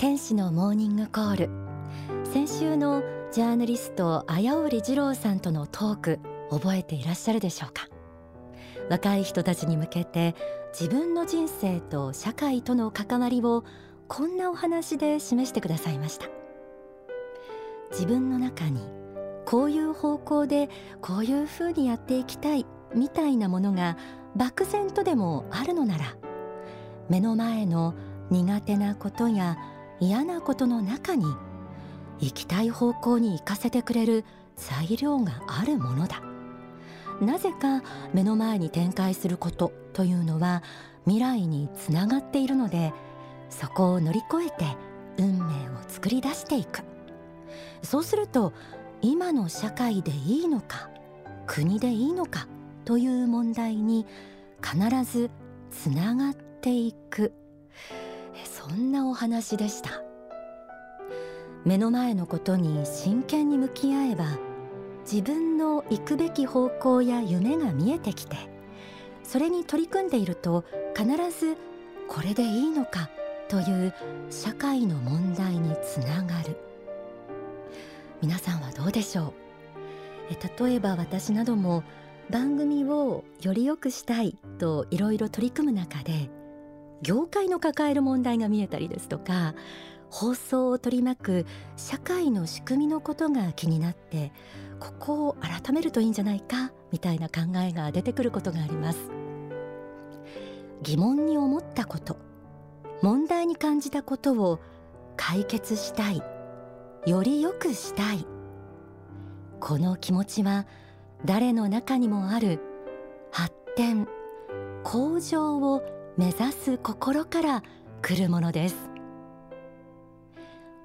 天使のモーニングコール。先週のジャーナリスト綾織二郎さんとのトーク覚えていらっしゃるでしょうか？若い人たちに向けて自分の人生と社会との関わりをこんなお話で示してくださいました。自分の中にこういう方向でこういうふうにやっていきたいみたいなものが漠然とでもあるのなら目の前の苦手なことや嫌なことの中に行きたい方向に行かせてくれる材料があるものだ。なぜか目の前に展開することというのは未来につながっているのでそこを乗り越えて運命を作り出していく。そうすると今の社会でいいのか国でいいのかという問題に必ずつながっていく。そんなお話でした。目の前のことに真剣に向き合えば自分の行くべき方向や夢が見えてきてそれに取り組んでいると必ずこれでいいのかという社会の問題につながる。皆さんはどうでしょう？え例えば私なども番組をより良くしたいといろいろ取り組む中で業界の抱える問題が見えたりですとか放送を取り巻く社会の仕組みのことが気になってここを改めるといいんじゃないかみたいな考えが出てくることがあります。疑問に思ったこと問題に感じたことを解決したいより良くしたいこの気持ちは誰の中にもある発展向上を目指す心から来るものです。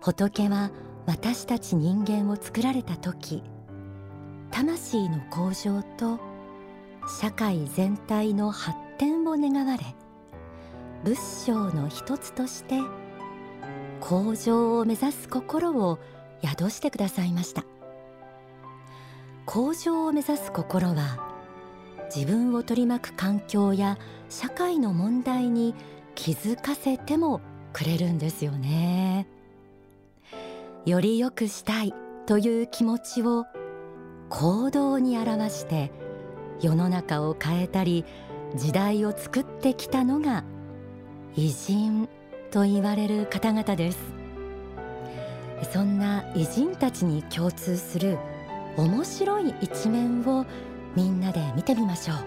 仏は私たち人間を作られた時魂の向上と社会全体の発展を願われ仏性の一つとして向上を目指す心を宿してくださいました。向上を目指す心は自分を取り巻く環境や社会の問題に気づかせてもくれるんですよね。より良くしたいという気持ちを行動に表して世の中を変えたり時代を作ってきたのが偉人と言われる方々です。そんな偉人たちに共通する面白い一面をみんなで見てみましょう。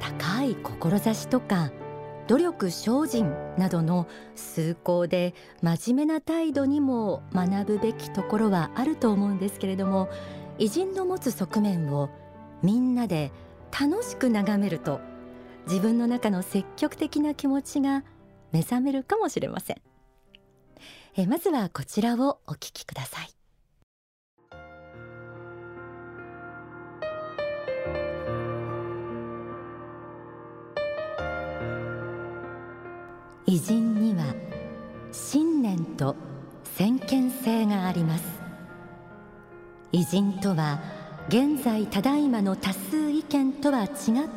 高い志とか努力精進などの崇高で真面目な態度にも学ぶべきところはあると思うんですけれども偉人の持つ側面をみんなで楽しく眺めると自分の中の積極的な気持ちが目覚めるかもしれません。えまずはこちらをお聞きください。偉人には信念と先見性があります。偉人とは現在ただいまの多数意見とは違っ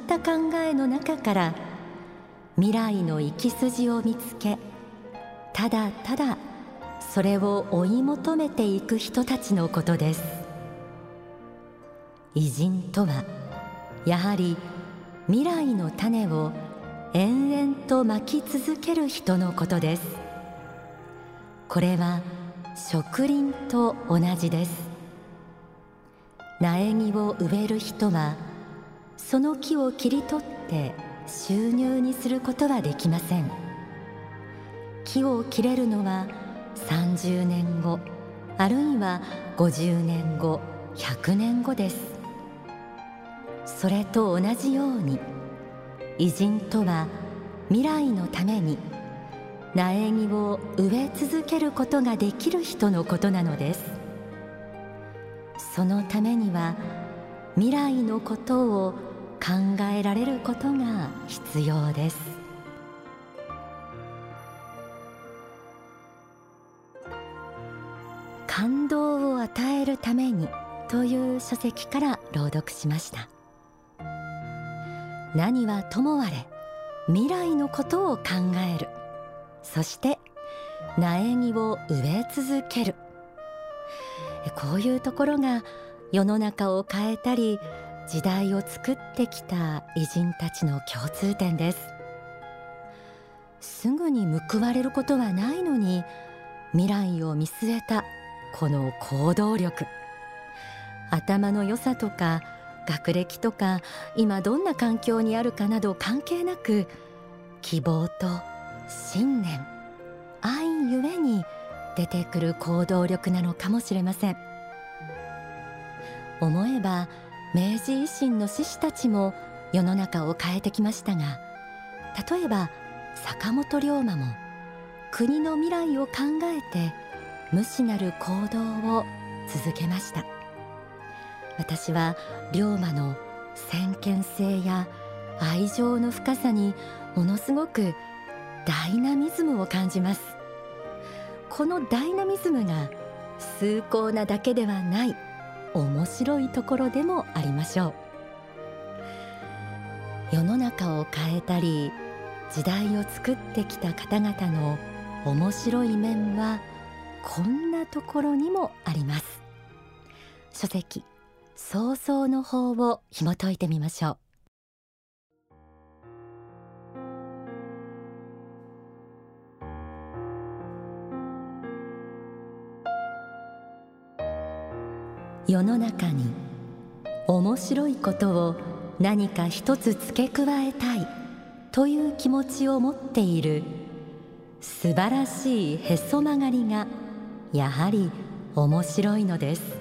た考えの中から未来の生き筋を見つけただただそれを追い求めていく人たちのことです。偉人とはやはり未来の種を延々と巻き続ける人のことです。これは植林と同じです。苗木を植える人はその木を切り取って収入にすることはできません。木を切れるのは30年後あるいは50年後100年後です。それと同じように偉人とは未来のために苗木を植え続けることができる人のことなのです。そのためには未来のことを考えられることが必要です。感動を与えるためにという書籍から朗読しました。何はともあれ未来のことを考える。そして苗木を植え続ける。こういうところが世の中を変えたり時代を作ってきた偉人たちの共通点です。すぐに報われることはないのに未来を見据えたこの行動力。頭の良さとか学歴とか今どんな環境にあるかなど関係なく希望と信念愛ゆえに出てくる行動力なのかもしれません。思えば明治維新の志士たちも世の中を変えてきましたが例えば坂本龍馬も国の未来を考えて無視なる行動を続けました。私は龍馬の先見性や愛情の深さにものすごくダイナミズムを感じます。このダイナミズムが崇高なだけではない面白いところでもありましょう。世の中を変えたり時代を作ってきた方々の面白い面はこんなところにもあります。書籍想像の方を紐解いてみましょう。世の中に面白いことを何か一つ付け加えたいという気持ちを持っている素晴らしいへそ曲がりがやはり面白いのです。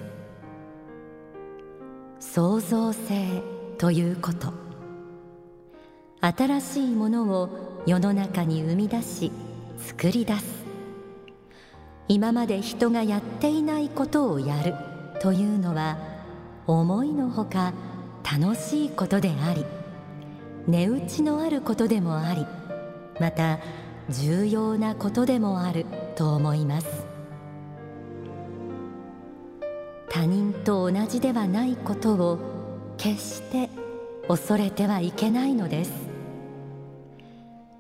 創造性ということ。新しいものを世の中に生み出し作り出す。今まで人がやっていないことをやるというのは思いのほか楽しいことであり値打ちのあることでもありまた重要なことでもあると思います。他人と同じではないことを決して恐れてはいけないのです。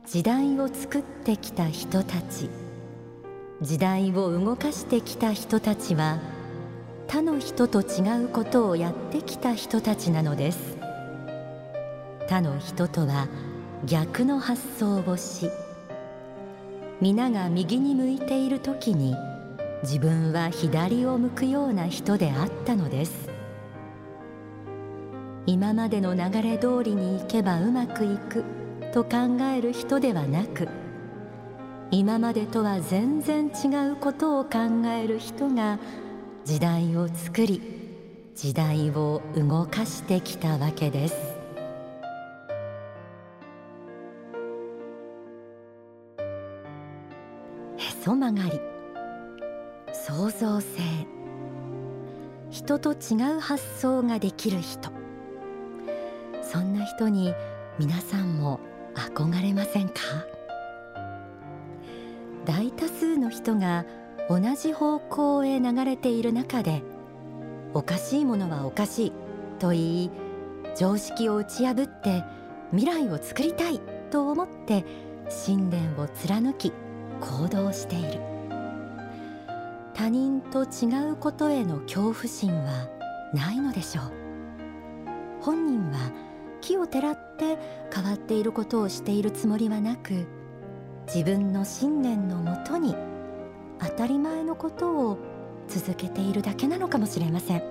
時代を作ってきた人たち時代を動かしてきた人たちは他の人と違うことをやってきた人たちなのです。他の人とは逆の発想をし皆が右に向いている時に自分は左を向くような人であったのです。今までの流れ通りに行けばうまくいくと考える人ではなく今までとは全然違うことを考える人が時代を作り時代を動かしてきたわけです。へそ曲がり。創造性。人と違う発想ができる人。そんな人に皆さんも憧れませんか？大多数の人が同じ方向へ流れている中でおかしいものはおかしいと言い常識を打ち破って未来を作りたいと思って信念を貫き行動している。他人と違うことへの恐怖心はないのでしょう。本人は木をてらって変わっていることをしているつもりはなく自分の信念のもとに当たり前のことを続けているだけなのかもしれません。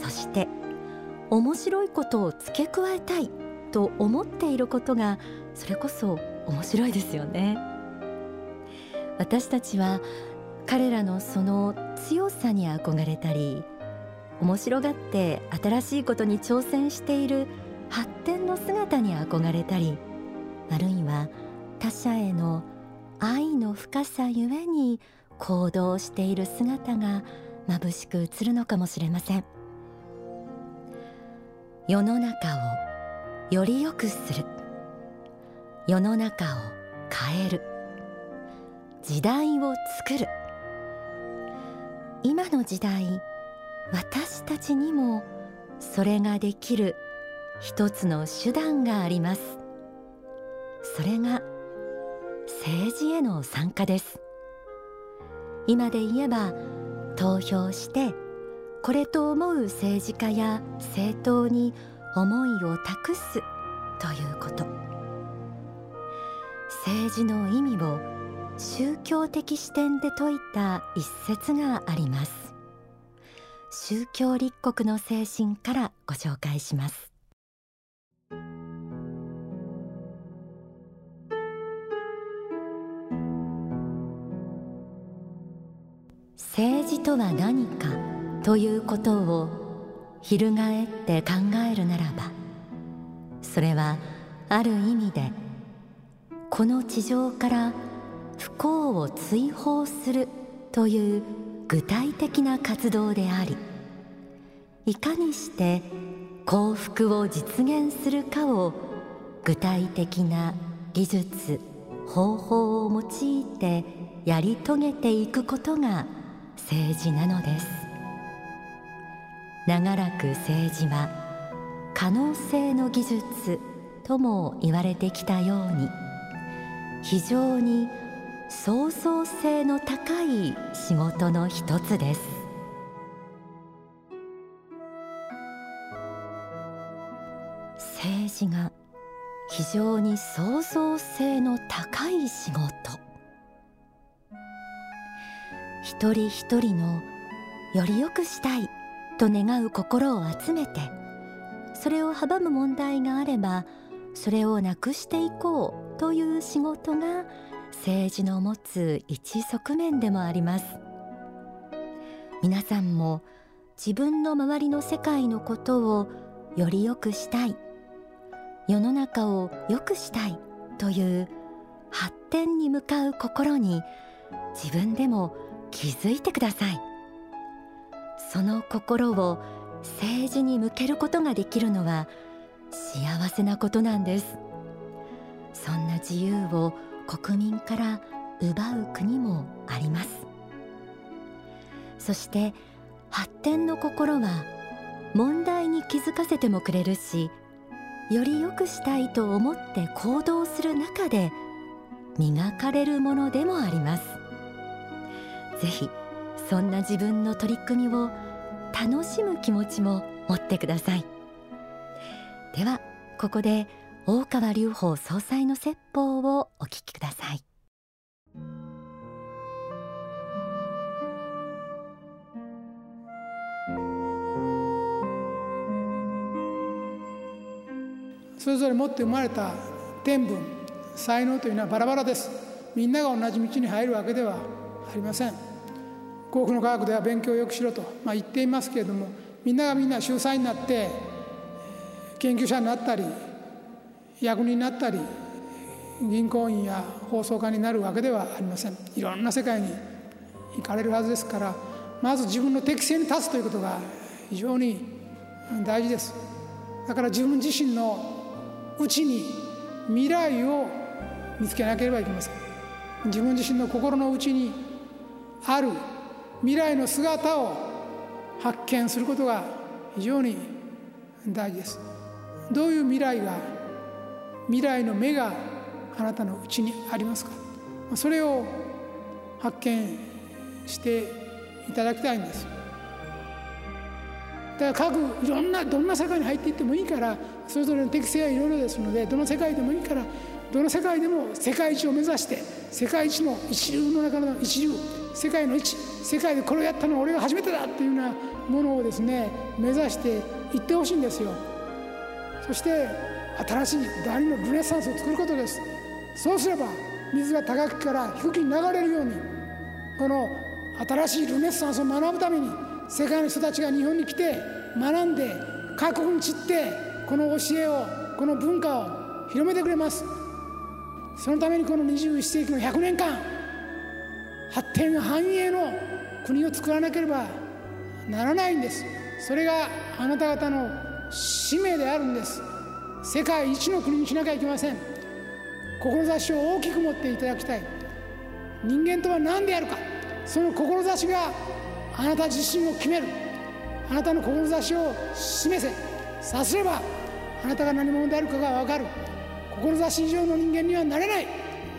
そして面白いことを付け加えたいと思っていることがそれこそ面白いですよね。私たちは彼らのその強さに憧れたり面白がって新しいことに挑戦している発展の姿に憧れたりあるいは他者への愛の深さゆえに行動している姿が眩しく映るのかもしれません。世の中をより良くする。世の中を変える。時代を作る。今の時代私たちにもそれができる一つの手段があります。それが政治への参加です。今で言えば投票してこれと思う政治家や政党に思いを託すということ。政治の意味を宗教的視点で説いた一節があります。宗教立国の精神からご紹介します。政治とは何かということを翻って考えるならばそれはある意味でこの地上から不幸を追放するという具体的な活動でありいかにして幸福を実現するかを具体的な技術方法を用いてやり遂げていくことが政治なのです。長らく政治は可能性の技術とも言われてきたように非常に創造性の高い仕事の一つです。政治が非常に創造性の高い仕事。一人一人のより良くしたいと願う心を集めてそれを阻む問題があればそれをなくしていこうという仕事が政治の持つ一側面でもあります。皆さんも自分の周りの世界のことをより良くしたい。世の中を良くしたいという発展に向かう心に自分でも気づいてください。その心を政治に向けることができるのは幸せなことなんです。そんな自由を国民から奪う国もあります。そして発展の心は問題に気づかせてもくれるしより良くしたいと思って行動する中で磨かれるものでもあります。ぜひそんな自分の取り組みを楽しむ気持ちも持ってください。ではここで大川隆法総裁の説法をお聞きください。それぞれ持って生まれた天分才能というのはバラバラです。みんなが同じ道に入るわけではありません。幸福の科学では勉強をよくしろと、まあ、言っていますけれどもみんながみんな秀才になって研究者になったり役になったり銀行員や放送家になるわけではありません。いろんな世界に行かれるはずですからまず自分の適性に立つということが非常に大事です。だから自分自身のうちに未来を見つけなければいけません。自分自身の心の内にある未来の姿を発見することが非常に大事です。どういう未来が未来の目があなたのうちにありますか？それを発見していただきたいんです。だから各いろんなどんな世界に入っていってもいいからそれぞれの適性はいろいろですのでどの世界でもいいからどの世界でも世界一を目指して世界一の一流の中の一流世界の一世界でこれをやったのは俺が初めてだっていうようなものをですね目指していってほしいんですよ。そして新しい第二のルネサンスを作ることです。そうすれば水が高くから低くに流れるようにこの新しいルネサンスを学ぶために世界の人たちが日本に来て学んで各国に散ってこの教えをこの文化を広めてくれます。そのためにこの21世紀の100年間発展繁栄の国を作らなければならないんです。それがあなた方の使命であるんです。世界一の国にしなきゃいけません。志を大きく持っていただきたい。人間とは何であるか。その志があなた自身を決める。あなたの志を示せ。さすればあなたが何者であるかが分かる。志以上の人間にはなれない。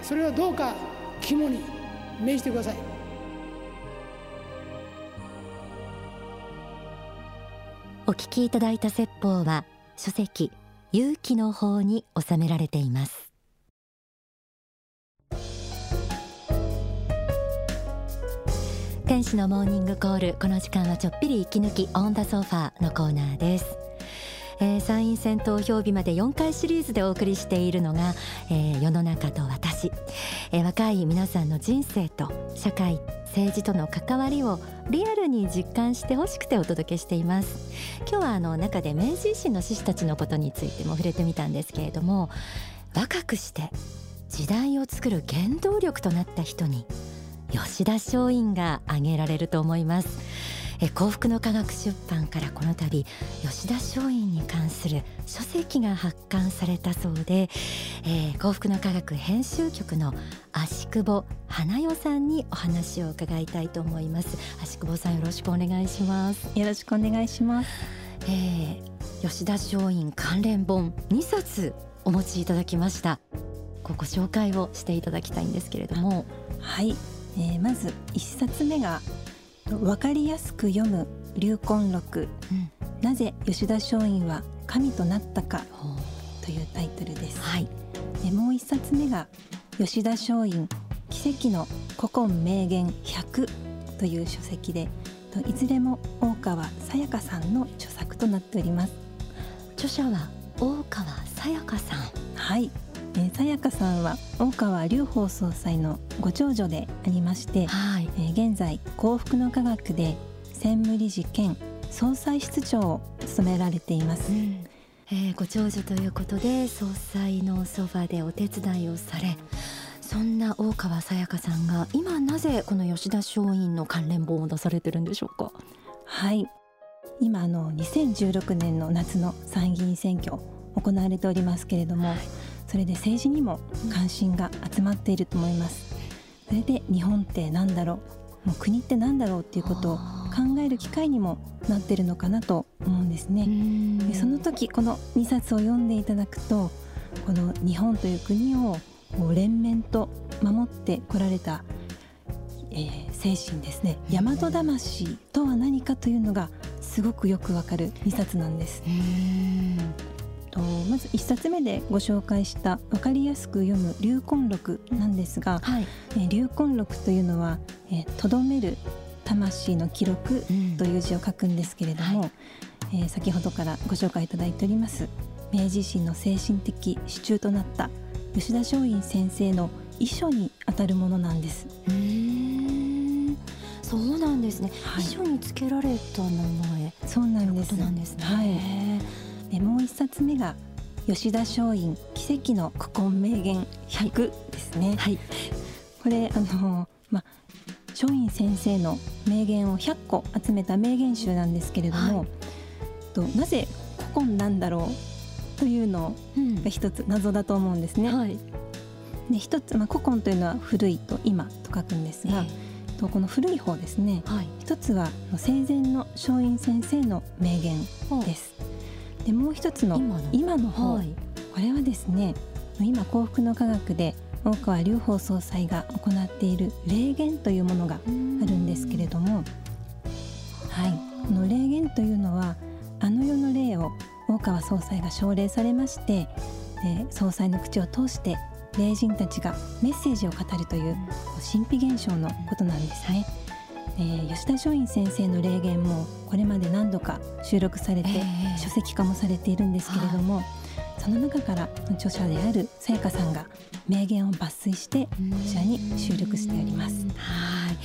それをどうか肝に銘じてください。お聞きいただいた説法は書籍勇気の方に収められています。天使のモーニングコールこの時間はちょっぴり息抜きオンダソファーのコーナーです。えー、参院選投票日まで4回シリーズでお送りしているのが、えー、世の中と私、えー、若い皆さんの人生と社会政治との関わりをリアルに実感してほしくてお届けしています。今日はあの中で明治維新の志士たちのことについても触れてみたんですけれども若くして時代を作る原動力となった人に吉田松陰が挙げられると思います。え幸福の科学出版からこの度吉田松陰に関する書籍が発刊されたそうで、えー、幸福の科学編集局の足久保花代さんにお話を伺いたいと思います。足久保さんよろしくお願いします。よろしくお願いします、えー、吉田松陰関連本2冊お持ちいただきました。ご紹介をしていただきたいんですけれども。はい、えー、まず1冊目が分かりやすく読む流魂録、うん、なぜ吉田松陰は神となったかというタイトルです、はい、でもう一冊目が吉田松陰奇跡の古今名言100という書籍でいずれも大川さやかさんの著作となっております。著者は大川さやかさん。はい。えー、さやかさんは大川隆法総裁のご長女でありまして、は現在幸福の科学で専務理事兼総裁室長を務められています、うん、えー、ご長女ということで総裁のそばでお手伝いをされそんな大川さやかさんが今なぜこの吉田松陰の関連本を出されてるんでしょうか？はい。今あの2016年の夏の参議院選挙行われておりますけれども、はい。それで政治にも関心が集まっていると思いますそれで日本って何だろう？もう国って何だろうっていうことを考える機会にもなってるのかなと思うんですね。でその時この2冊を読んでいただくとこの日本という国を連綿と守ってこられた、えー、精神ですね。大和魂とは何かというのがすごくよくわかる2冊なんです。とまず1冊目でご紹介した分かりやすく読む流魂録なんですが、はい、え流魂録というのは「えー、どめる魂の記録」という字を書くんですけれども、うんはい、えー、先ほどからご紹介いただいております。明治維新の精神的支柱となった吉田松陰先生の遺書にあたるものなんです。そうなんですね、はい、遺書につけられた名前。そうなんです。なんですね。はいでもう一冊目が吉田松陰奇跡の古今名言100ですね。はい、これあのまあ松陰先生の名言を100個集めた名言集なんですけれども、はい、となぜ古今なんだろうというのが一つ謎だと思うんですね。うんはい、で一つ、まあ、古今というのは古いと今と書くんですが、えー、とこの古い方ですね、はい、一つは生前の松陰先生の名言です。でもう一つの今の。方、はい、これはですね今幸福の科学で大川隆法総裁が行っている霊言というものがあるんですけれども、はい、この霊言というのはあの世の霊を大川総裁が奨励されましてで総裁の口を通して霊人たちがメッセージを語るという神秘現象のことなんですね。えー、吉田松陰先生の霊言もこれまで何度か収録されて、書籍化もされているんですけれども、はい、その中から著者であるさやかさんが名言を抜粋してこちらに収録しております。はい。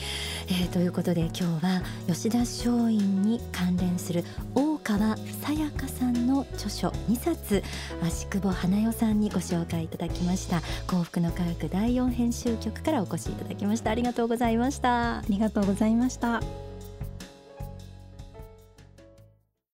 えー、ということで今日は吉田松陰に関連する大川さやかさんの著書2冊足久保花代さんにご紹介いただきました。幸福の科学第4編集局からお越しいただきました。ありがとうございました。ありがとうございました。